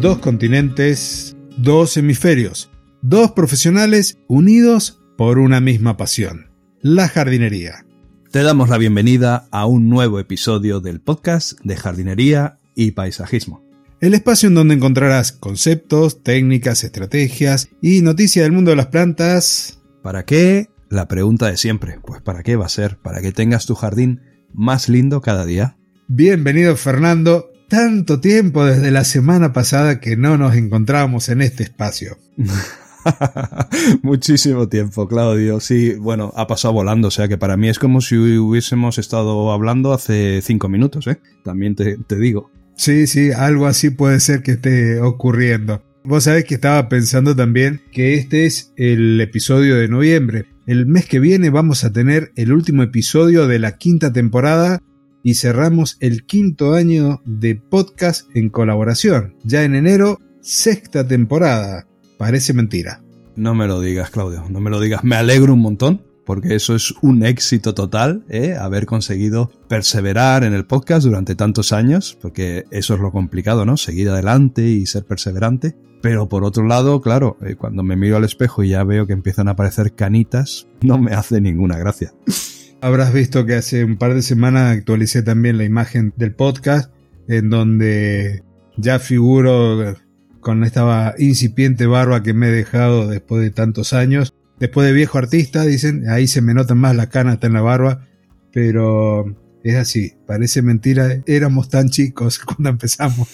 dos continentes, dos hemisferios, dos profesionales unidos por una misma pasión, la jardinería. Te damos la bienvenida a un nuevo episodio del podcast de jardinería y paisajismo. El espacio en donde encontrarás conceptos, técnicas, estrategias y noticias del mundo de las plantas. ¿Para qué? La pregunta de siempre. Pues ¿para qué va a ser? Para que tengas tu jardín más lindo cada día. Bienvenido Fernando. Tanto tiempo desde la semana pasada que no nos encontrábamos en este espacio. Muchísimo tiempo, Claudio. Sí, bueno, ha pasado volando, o sea que para mí es como si hubiésemos estado hablando hace cinco minutos, ¿eh? También te, te digo. Sí, sí, algo así puede ser que esté ocurriendo. Vos sabés que estaba pensando también que este es el episodio de noviembre. El mes que viene vamos a tener el último episodio de la quinta temporada y cerramos el quinto año de podcast en colaboración. Ya en enero, sexta temporada. Parece mentira. No me lo digas, Claudio, no me lo digas. Me alegro un montón porque eso es un éxito total, ¿eh? haber conseguido perseverar en el podcast durante tantos años, porque eso es lo complicado, ¿no? Seguir adelante y ser perseverante. Pero por otro lado, claro, eh, cuando me miro al espejo y ya veo que empiezan a aparecer canitas, no me hace ninguna gracia. Habrás visto que hace un par de semanas actualicé también la imagen del podcast, en donde ya figuro con esta incipiente barba que me he dejado después de tantos años. Después de viejo artista, dicen, ahí se me notan más las canas hasta en la barba, pero es así, parece mentira, éramos tan chicos cuando empezamos.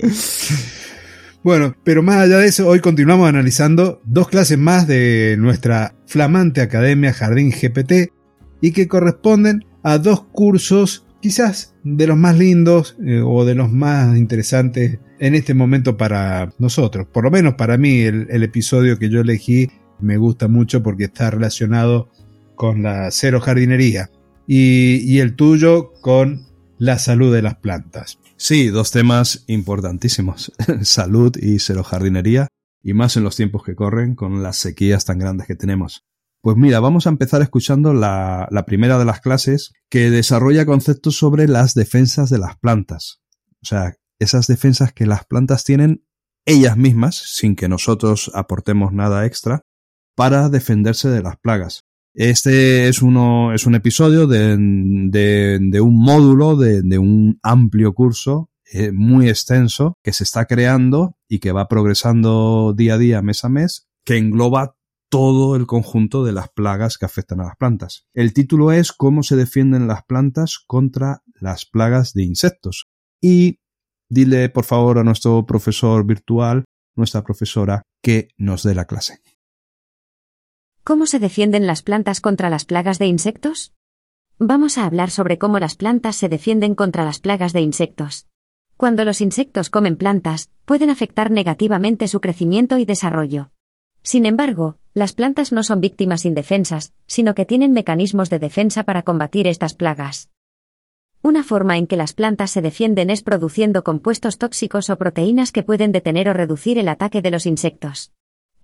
bueno, pero más allá de eso, hoy continuamos analizando dos clases más de nuestra flamante Academia Jardín GPT y que corresponden a dos cursos quizás de los más lindos eh, o de los más interesantes en este momento para nosotros. Por lo menos para mí el, episodio que yo elegí me gusta mucho porque está relacionado con la cero jardinería y, y el tuyo con la salud de las plantas. Sí, dos temas importantísimos, salud y cero jardinería, y más en los tiempos que corren con las sequías tan grandes que tenemos. Pues mira, vamos a empezar escuchando la, primera de las clases que desarrolla conceptos sobre las defensas de las plantas. O sea, esas defensas que las plantas tienen ellas mismas, sin que nosotros aportemos nada extra, para defenderse de las plagas. Este es, un episodio de, un módulo, de, de, un amplio curso eh, muy extenso que se está creando y que va progresando día a día, mes a mes, que engloba todo el conjunto de las plagas que afectan a las plantas. El título es Cómo se defienden las plantas contra las plagas de insectos. Y dile por favor a nuestro profesor virtual, nuestra profesora, que nos dé la clase. ¿Cómo se defienden las plantas contra las plagas de insectos? Vamos a hablar sobre cómo las plantas se defienden contra las plagas de insectos. Cuando los insectos comen plantas, pueden afectar negativamente su crecimiento y desarrollo. Sin embargo, las plantas no son víctimas indefensas, sino que tienen mecanismos de defensa para combatir estas plagas. Una forma en que las plantas se defienden es produciendo compuestos tóxicos o proteínas que pueden detener o reducir el ataque de los insectos.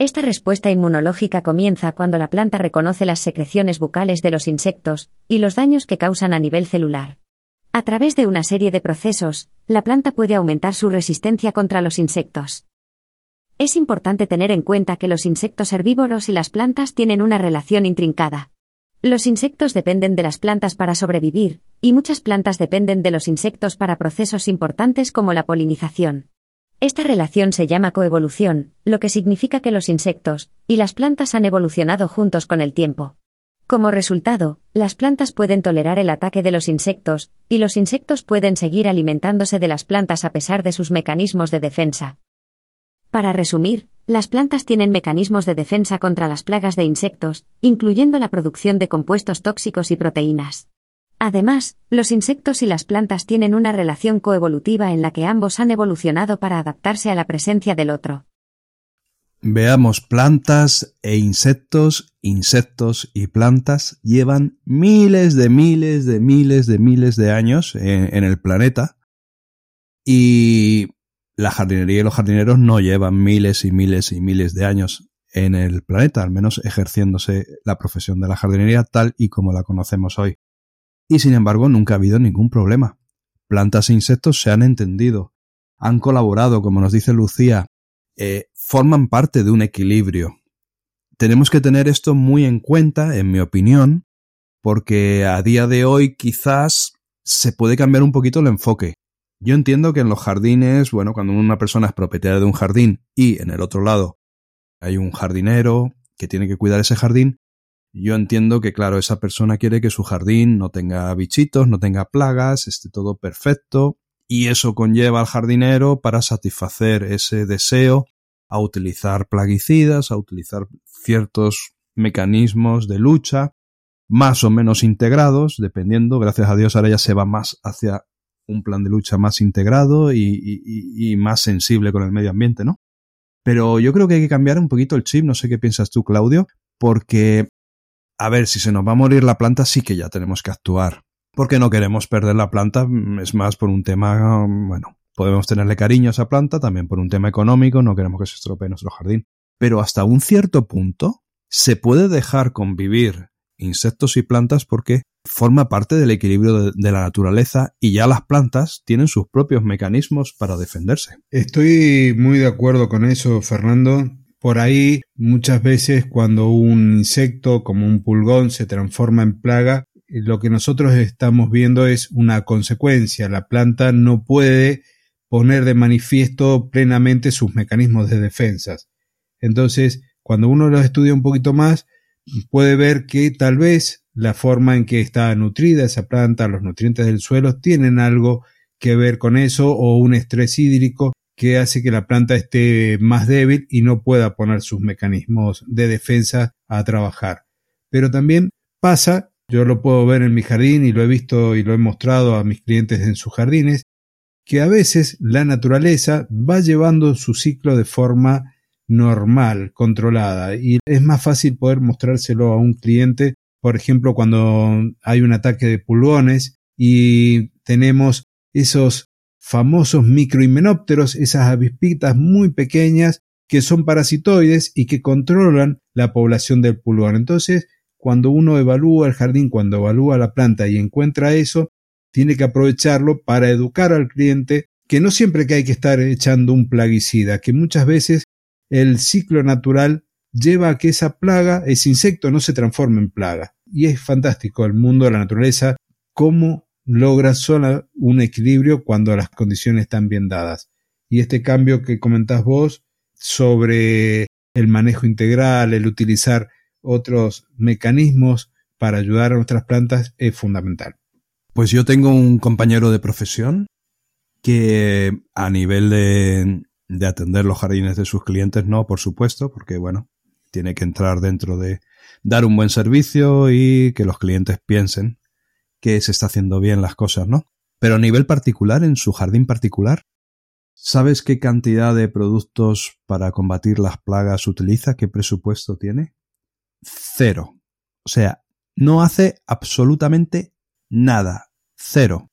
Esta respuesta inmunológica comienza cuando la planta reconoce las secreciones bucales de los insectos y los daños que causan a nivel celular. A través de una serie de procesos, la planta puede aumentar su resistencia contra los insectos. Es importante tener en cuenta que los insectos herbívoros y las plantas tienen una relación intrincada. Los insectos dependen de las plantas para sobrevivir, y muchas plantas dependen de los insectos para procesos importantes como la polinización. Esta relación se llama coevolución, lo que significa que los insectos y las plantas han evolucionado juntos con el tiempo. Como resultado, las plantas pueden tolerar el ataque de los insectos, y los insectos pueden seguir alimentándose de las plantas a pesar de sus mecanismos de defensa. Para resumir, las plantas tienen mecanismos de defensa contra las plagas de insectos, incluyendo la producción de compuestos tóxicos y proteínas. Además, los insectos y las plantas tienen una relación coevolutiva en la que ambos han evolucionado para adaptarse a la presencia del otro. Veamos plantas e insectos, insectos y plantas llevan miles de miles de miles de miles de años en, en el planeta y la jardinería y los jardineros no llevan miles y miles y miles de años en el planeta, al menos ejerciéndose la profesión de la jardinería tal y como la conocemos hoy. Y sin embargo nunca ha habido ningún problema. Plantas e insectos se han entendido, han colaborado, como nos dice Lucía, eh, forman parte de un equilibrio. Tenemos que tener esto muy en cuenta, en mi opinión, porque a día de hoy quizás se puede cambiar un poquito el enfoque. Yo entiendo que en los jardines, bueno, cuando una persona es propietaria de un jardín y en el otro lado hay un jardinero que tiene que cuidar ese jardín, yo entiendo que, claro, esa persona quiere que su jardín no tenga bichitos, no tenga plagas, esté todo perfecto, y eso conlleva al jardinero para satisfacer ese deseo a utilizar plaguicidas, a utilizar ciertos mecanismos de lucha, más o menos integrados, dependiendo, gracias a Dios ahora ya se va más hacia un plan de lucha más integrado y, más sensible con el medio ambiente, ¿no? Pero yo creo que hay que cambiar un poquito el chip, no sé qué piensas tú, Claudio, porque, a ver, si se nos va a morir la planta, sí que ya tenemos que actuar. Porque no queremos perder la planta, mm, es más por un tema, bueno, podemos tenerle cariño a esa planta, también por un tema económico, no queremos que se estropee nuestro jardín. Pero hasta un cierto punto, se puede dejar convivir insectos y plantas porque forma parte del equilibrio de, la naturaleza y ya las plantas tienen sus propios mecanismos para defenderse. Estoy muy de acuerdo con eso, Fernando. Por ahí, muchas veces cuando un insecto como un pulgón se transforma en plaga, lo que nosotros estamos viendo es una consecuencia. La planta no puede poner de manifiesto plenamente sus mecanismos de defensas. Entonces, cuando uno los estudia un poquito más, puede ver que tal vez la forma en que está nutrida esa planta, los nutrientes del suelo, tienen algo que ver con eso o un estrés hídrico que hace que la planta esté más débil y no pueda poner sus mecanismos de defensa a trabajar. Pero también pasa, yo lo puedo ver en mi jardín y lo he visto y lo he mostrado a mis clientes en sus jardines, que a veces la naturaleza va llevando su ciclo de forma normal, controlada. Y es más fácil poder mostrárselo a un cliente, por ejemplo, cuando hay un ataque de pulgones y tenemos esos famosos microhimenópteros, esas avispitas muy pequeñas que son parasitoides y que controlan la población del pulgón. Entonces, cuando uno evalúa el jardín, cuando evalúa la planta y encuentra eso, tiene que aprovecharlo para educar al cliente que no siempre que hay que estar echando un plaguicida, que muchas veces el ciclo natural lleva a que esa plaga, ese insecto, no se transforme en plaga. Y es fantástico el mundo de la naturaleza, cómo logra solo un equilibrio cuando las condiciones están bien dadas. Y este cambio que comentás vos sobre el manejo integral, el utilizar otros mecanismos para ayudar a nuestras plantas es fundamental. Pues yo tengo un compañero de profesión que a nivel de, de atender los jardines de sus clientes, no, por supuesto, porque bueno, tiene que entrar dentro de dar un buen servicio y que los clientes piensen que se está haciendo bien las cosas, ¿no? Pero a nivel particular, en su jardín particular, ¿sabes qué cantidad de productos para combatir las plagas utiliza? ¿Qué presupuesto tiene? Cero. O sea, no hace absolutamente nada. Cero.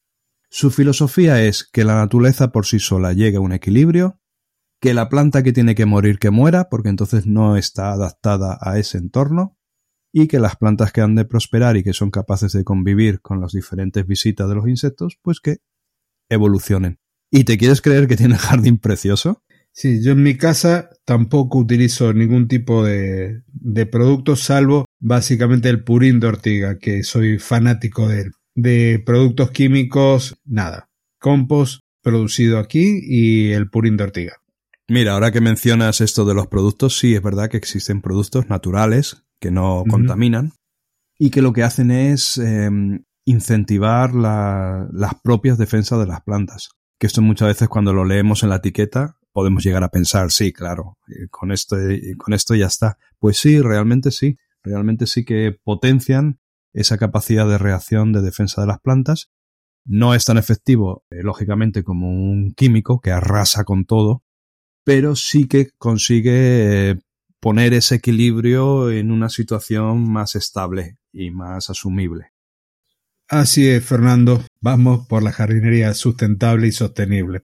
Su filosofía es que la naturaleza por sí sola llegue a un equilibrio que la planta que tiene que morir que muera, porque entonces no está adaptada a ese entorno, y que las plantas que han de prosperar y que son capaces de convivir con las diferentes visitas de los insectos, pues que evolucionen. ¿Y te quieres creer que tiene jardín precioso? Sí, yo en mi casa tampoco utilizo ningún tipo de, de producto, salvo básicamente el purín de ortiga, que soy fanático de él. De productos químicos, nada. Compost producido aquí y el purín de ortiga. Mira, ahora que mencionas esto de los productos, sí, es verdad que existen productos naturales que no contaminan y que lo que hacen es em, incentivar las propias defensas de las plantas. Que esto muchas veces cuando lo leemos en la etiqueta podemos llegar a pensar, sí, claro, eh, con esto, con esto ya está. Pues sí, realmente sí, realmente sí que potencian esa capacidad de reacción de defensa de las plantas. No es tan efectivo, eh, lógicamente, como un químico que arrasa con todo, pero sí que consigue eh, poner ese equilibrio en una situación más estable y más asumible. Así es, Fernando. Vamos por la jardinería sustentable y sostenible.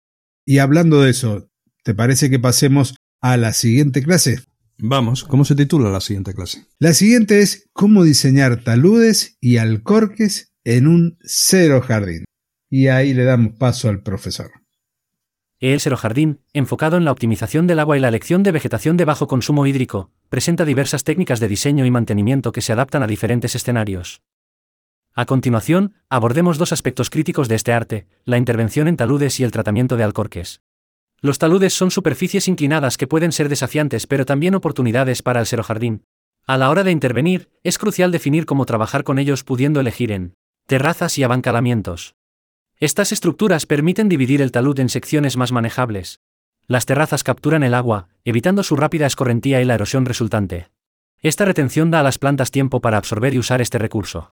Y hablando de eso, ¿te parece que pasemos a la siguiente clase? Vamos, ¿cómo se titula la siguiente clase? La siguiente es cómo diseñar taludes y alcorques en un cero jardín. Y ahí le damos paso al profesor. El Jardín, enfocado en la optimización del agua y la elección de vegetación de bajo consumo hídrico, presenta diversas técnicas de diseño y mantenimiento que se adaptan a diferentes escenarios. A continuación, abordemos dos aspectos críticos de este arte, la intervención en taludes y el tratamiento de alcorques. Los taludes son superficies inclinadas que pueden ser desafiantes pero también oportunidades para el Jardín. A la hora de intervenir, es crucial definir cómo trabajar con ellos pudiendo elegir en terrazas y abancalamientos. Estas estructuras permiten dividir el talud en secciones más manejables. Las terrazas capturan el agua, evitando su rápida escorrentía y la erosión resultante. Esta retención da a las plantas tiempo para absorber y usar este recurso.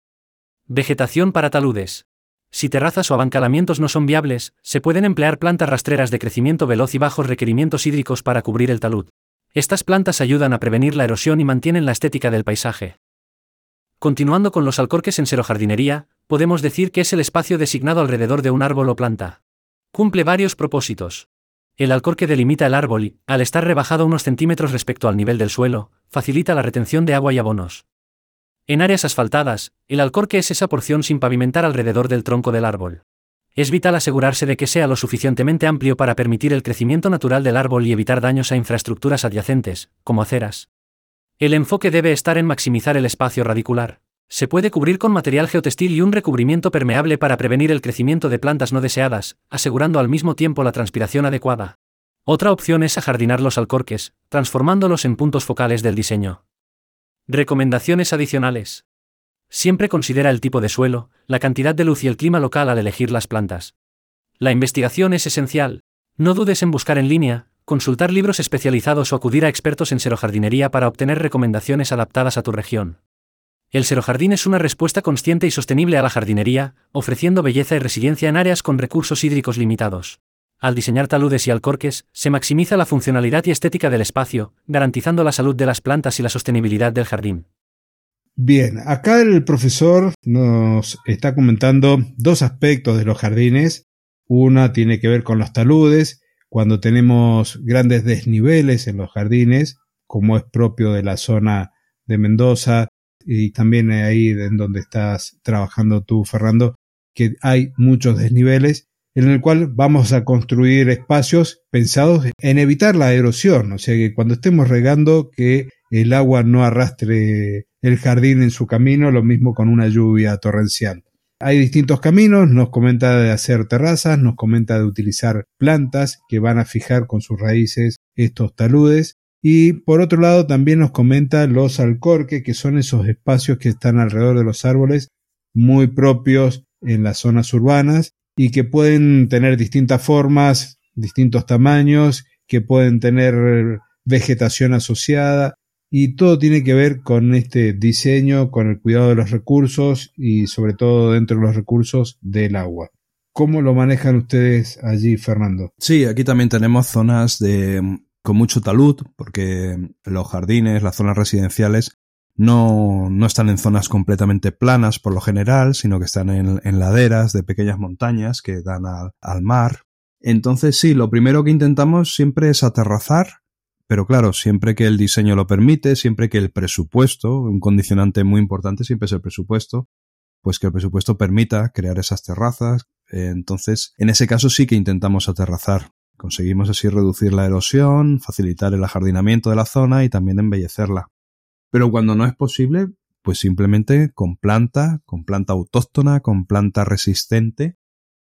Vegetación para taludes. Si terrazas o abancalamientos no son viables, se pueden emplear plantas rastreras de crecimiento veloz y bajos requerimientos hídricos para cubrir el talud. Estas plantas ayudan a prevenir la erosión y mantienen la estética del paisaje. Continuando con los alcorques en serojardinería, podemos decir que es el espacio designado alrededor de un árbol o planta. Cumple varios propósitos. El alcorque delimita el árbol y, al estar rebajado unos centímetros respecto al nivel del suelo, facilita la retención de agua y abonos. En áreas asfaltadas, el alcorque es esa porción sin pavimentar alrededor del tronco del árbol. Es vital asegurarse de que sea lo suficientemente amplio para permitir el crecimiento natural del árbol y evitar daños a infraestructuras adyacentes, como aceras. El enfoque debe estar en maximizar el espacio radicular. Se puede cubrir con material geotextil y un recubrimiento permeable para prevenir el crecimiento de plantas no deseadas, asegurando al mismo tiempo la transpiración adecuada. Otra opción es ajardinar los alcorques, transformándolos en puntos focales del diseño. Recomendaciones adicionales. Siempre considera el tipo de suelo, la cantidad de luz y el clima local al elegir las plantas. La investigación es esencial. No dudes en buscar en línea, consultar libros especializados o acudir a expertos en serojardinería para obtener recomendaciones adaptadas a tu región. El Jardín es una respuesta consciente y sostenible a la jardinería, ofreciendo belleza y resiliencia en áreas con recursos hídricos limitados. Al diseñar taludes y alcorques, se maximiza la funcionalidad y estética del espacio, garantizando la salud de las plantas y la sostenibilidad del jardín. Bien, acá el profesor nos está comentando dos aspectos de los jardines. Una tiene que ver con los taludes, cuando tenemos grandes desniveles en los jardines, como es propio de la zona de Mendoza, y también ahí en donde estás trabajando tú, Fernando, que hay muchos desniveles en el cual vamos a construir espacios pensados en evitar la erosión, o sea que cuando estemos regando que el agua no arrastre el jardín en su camino, lo mismo con una lluvia torrencial. Hay distintos caminos, nos comenta de hacer terrazas, nos comenta de utilizar plantas que van a fijar con sus raíces estos taludes y por otro lado también nos comenta los alcorques, que son esos espacios que están alrededor de los árboles, muy propios en las zonas urbanas y que pueden tener distintas formas, distintos tamaños, que pueden tener vegetación asociada y todo tiene que ver con este diseño, con el cuidado de los recursos y sobre todo dentro de los recursos del agua. ¿Cómo lo manejan ustedes allí, Fernando? Sí, aquí también tenemos zonas de con mucho talud, porque los jardines, las zonas residenciales, no, no están en zonas completamente planas por lo general, sino que están en, laderas de pequeñas montañas que dan al, al mar. Entonces sí, lo primero que intentamos siempre es aterrazar, pero claro, siempre que el diseño lo permite, siempre que el presupuesto, un condicionante muy importante siempre es el presupuesto, pues que el presupuesto permita crear esas terrazas. Entonces, en ese caso sí que intentamos aterrazar. Conseguimos así reducir la erosión, facilitar el ajardinamiento de la zona y también embellecerla. Pero cuando no es posible, pues simplemente con planta, con planta autóctona, con planta resistente,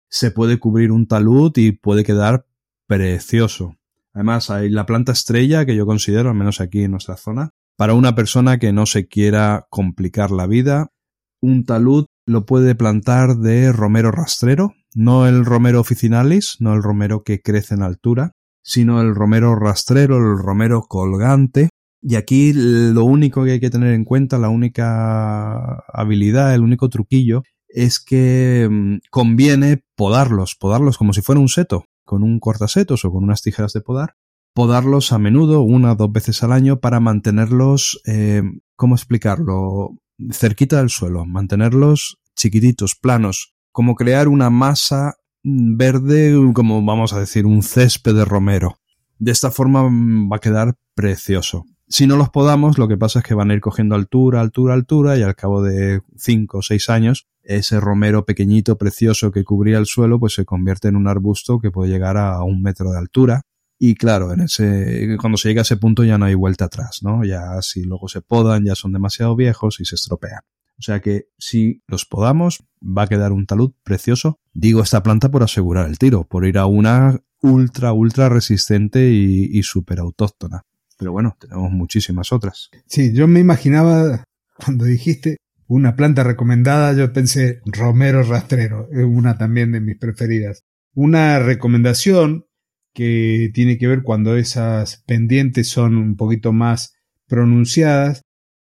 se puede cubrir un talud y puede quedar precioso. Además, hay la planta estrella que yo considero, al menos aquí en nuestra zona, para una persona que no se quiera complicar la vida, un talud lo puede plantar de romero rastrero, no el romero officinalis, no el romero que crece en altura, sino el romero rastrero, el romero colgante. Y aquí lo único que hay que tener en cuenta, la única habilidad, el único truquillo, es que mm, conviene podarlos, podarlos como si fuera un seto, con un cortasetos o con unas tijeras de podar, podarlos a menudo, una o dos veces al año, para mantenerlos, eh, ¿cómo explicarlo? Cerquita del suelo, mantenerlos chiquititos, planos, como crear una masa verde, como vamos a decir, un césped de romero. De esta forma va a quedar precioso. Si no los podamos, lo que pasa es que van a ir cogiendo altura, altura, altura, y al cabo de cinco o seis años, ese romero pequeñito, precioso que cubría el suelo, pues se convierte en un arbusto que puede llegar a un metro de altura. Y claro, en ese, cuando se llega a ese punto ya no hay vuelta atrás, ¿no? Ya si luego se podan, ya son demasiado viejos y se estropean. O sea que si los podamos, va a quedar un talud precioso. Digo esta planta por asegurar el tiro, por ir a una ultra, ultra resistente y, y súper autóctona. Pero bueno, tenemos muchísimas otras. Sí, yo me imaginaba, cuando dijiste una planta recomendada, yo pensé romero rastrero, es una también de mis preferidas. Una recomendación que tiene que ver cuando esas pendientes son un poquito más pronunciadas,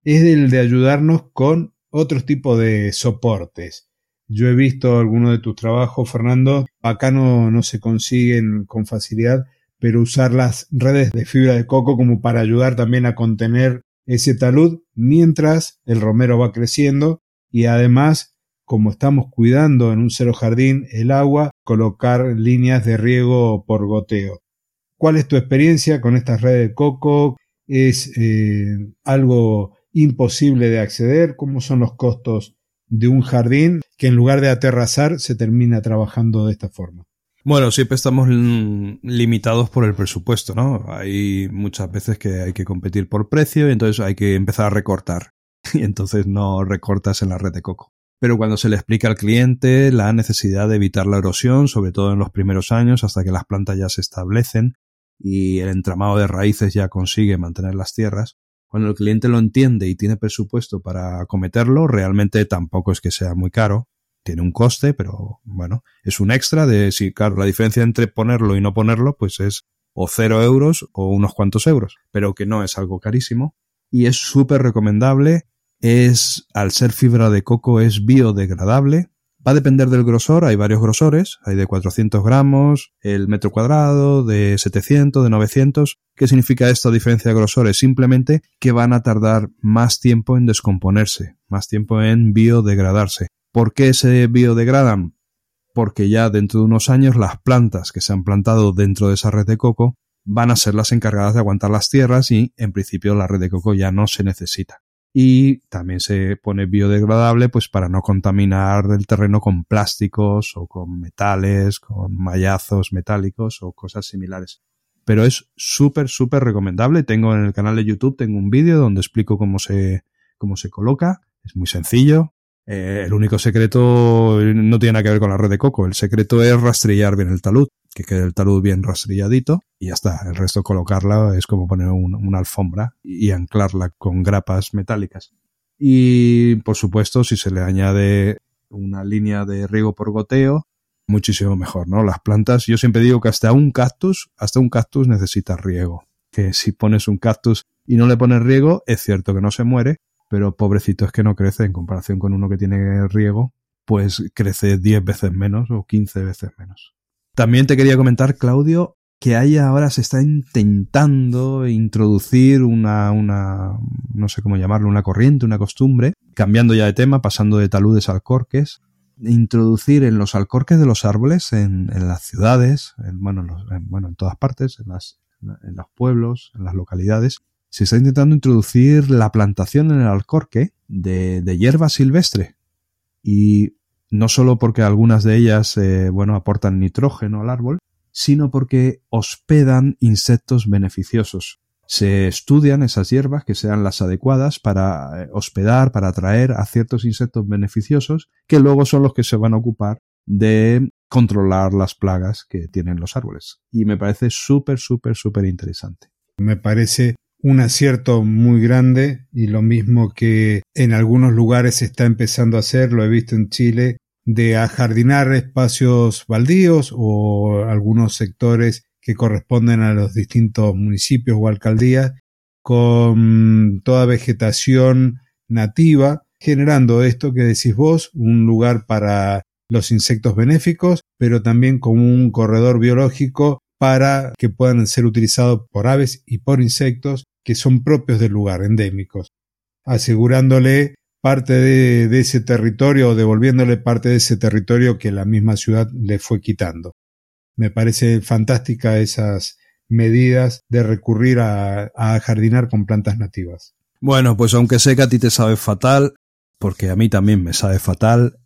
es el de ayudarnos con otros tipos de soportes. Yo he visto algunos de tus trabajos, Fernando, acá no, no se consiguen con facilidad, pero usar las redes de fibra de coco como para ayudar también a contener ese talud mientras el romero va creciendo y además, como estamos cuidando en un cero jardín el agua, colocar líneas de riego por goteo. ¿Cuál es tu experiencia con estas redes de coco? ¿Es eh, algo imposible de acceder? ¿Cómo son los costos de un jardín que en lugar de aterrazar se termina trabajando de esta forma? Bueno, siempre estamos limitados por el presupuesto, ¿no? Hay muchas veces que hay que competir por precio y entonces hay que empezar a recortar. Y entonces no recortas en la red de coco. Pero cuando se le explica al cliente la necesidad de evitar la erosión, sobre todo en los primeros años, hasta que las plantas ya se establecen y el entramado de raíces ya consigue mantener las tierras, cuando el cliente lo entiende y tiene presupuesto para acometerlo, realmente tampoco es que sea muy caro, tiene un coste, pero bueno, es un extra de si, claro, la diferencia entre ponerlo y no ponerlo, pues es o cero euros o unos cuantos euros, pero que no es algo carísimo y es súper recomendable. Es, al ser fibra de coco, es biodegradable. Va a depender del grosor, hay varios grosores, hay de 400 gramos, el metro cuadrado, de 700, de 900. ¿Qué significa esta diferencia de grosores? Simplemente que van a tardar más tiempo en descomponerse, más tiempo en biodegradarse. ¿Por qué se biodegradan? Porque ya dentro de unos años las plantas que se han plantado dentro de esa red de coco van a ser las encargadas de aguantar las tierras y en principio la red de coco ya no se necesita. Y también se pone biodegradable pues para no contaminar el terreno con plásticos o con metales, con mallazos metálicos o cosas similares. Pero es súper, súper recomendable. Tengo en el canal de YouTube, tengo un vídeo donde explico cómo se, cómo se coloca. Es muy sencillo. Eh, el único secreto no tiene nada que ver con la red de coco. El secreto es rastrillar bien el talud, que quede el talud bien rastrilladito y ya está. El resto colocarla es como poner una alfombra y anclarla con grapas metálicas. Y por supuesto, si se le añade una línea de riego por goteo, muchísimo mejor, ¿no? Las plantas, yo siempre digo que hasta un cactus, hasta un cactus necesita riego. Que si pones un cactus y no le pones riego, es cierto que no se muere, pero pobrecito es que no crece en comparación con uno que tiene riego, pues crece 10 veces menos o 15 veces menos. También te quería comentar, Claudio, que ahí ahora se está intentando introducir una, una, no sé cómo llamarlo, una corriente, una costumbre, cambiando ya de tema, pasando de taludes a alcorques, introducir en los alcorques de los árboles, en, las ciudades, en, bueno, en, bueno, en todas partes, en, las, en los pueblos, en las localidades, se está intentando introducir la plantación en el alcorque de, de hierba silvestre. Y no solo porque algunas de ellas, eh, bueno, aportan nitrógeno al árbol, sino porque hospedan insectos beneficiosos. Se estudian esas hierbas que sean las adecuadas para eh, hospedar, para atraer a ciertos insectos beneficiosos, que luego son los que se van a ocupar de controlar las plagas que tienen los árboles. Y me parece súper, súper, súper interesante. Me parece un acierto muy grande y lo mismo que en algunos lugares se está empezando a hacer, lo he visto en Chile, de ajardinar espacios baldíos o algunos sectores que corresponden a los distintos municipios o alcaldías con toda vegetación nativa, generando esto que decís vos, un lugar para los insectos benéficos, pero también como un corredor biológico para que puedan ser utilizados por aves y por insectos que son propios del lugar, endémicos, asegurándole parte de, ese territorio o devolviéndole parte de ese territorio que la misma ciudad le fue quitando. Me parece fantástica esas medidas de recurrir a, a jardinar con plantas nativas. Bueno, pues aunque sé que a ti te sabe fatal, porque a mí también me sabe fatal,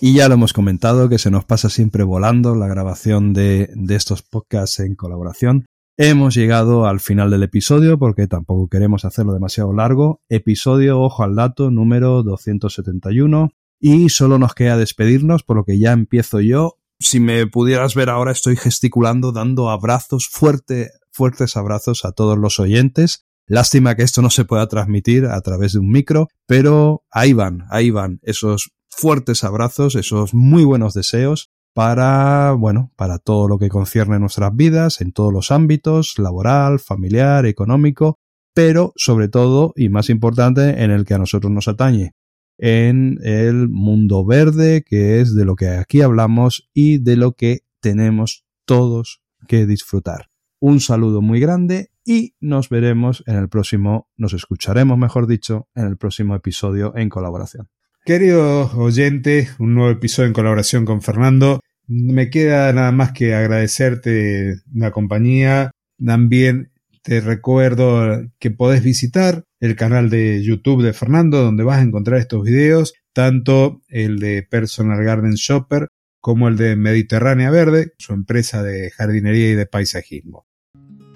y ya lo hemos comentado que se nos pasa siempre volando la grabación de, de estos podcasts en colaboración. Hemos llegado al final del episodio porque tampoco queremos hacerlo demasiado largo. Episodio, ojo al dato, número 271. Y solo nos queda despedirnos, por lo que ya empiezo yo. Si me pudieras ver ahora, estoy gesticulando, dando abrazos, fuerte, fuertes abrazos a todos los oyentes. Lástima que esto no se pueda transmitir a través de un micro, pero ahí van, ahí van esos fuertes abrazos, esos muy buenos deseos para, bueno, para todo lo que concierne nuestras vidas, en todos los ámbitos, laboral, familiar, económico, pero sobre todo, y más importante, en el que a nosotros nos atañe, en el mundo verde, que es de lo que aquí hablamos y de lo que tenemos todos que disfrutar. Un saludo muy grande y nos veremos en el próximo, nos escucharemos, mejor dicho, en el próximo episodio en colaboración. Querido oyente, un nuevo episodio en colaboración con Fernando. Me queda nada más que agradecerte la compañía. También te recuerdo que podés visitar el canal de YouTube de Fernando, donde vas a encontrar estos videos, tanto el de Personal Garden Shopper como el de Mediterránea Verde, su empresa de jardinería y de paisajismo.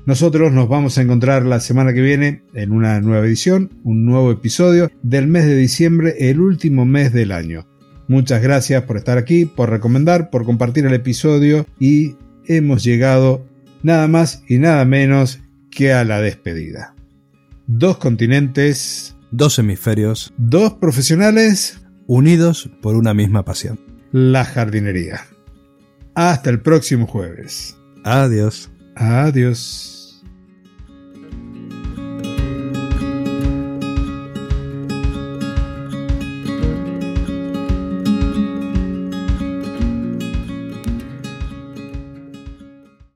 Nosotros nos vamos a encontrar la semana que viene en una nueva edición, un nuevo episodio del mes de diciembre, el último mes del año. Muchas gracias por estar aquí, por recomendar, por compartir el episodio y hemos llegado nada más y nada menos que a la despedida. Dos continentes, dos hemisferios, dos profesionales unidos por una misma pasión. La jardinería. Hasta el próximo jueves. Adiós. Adiós.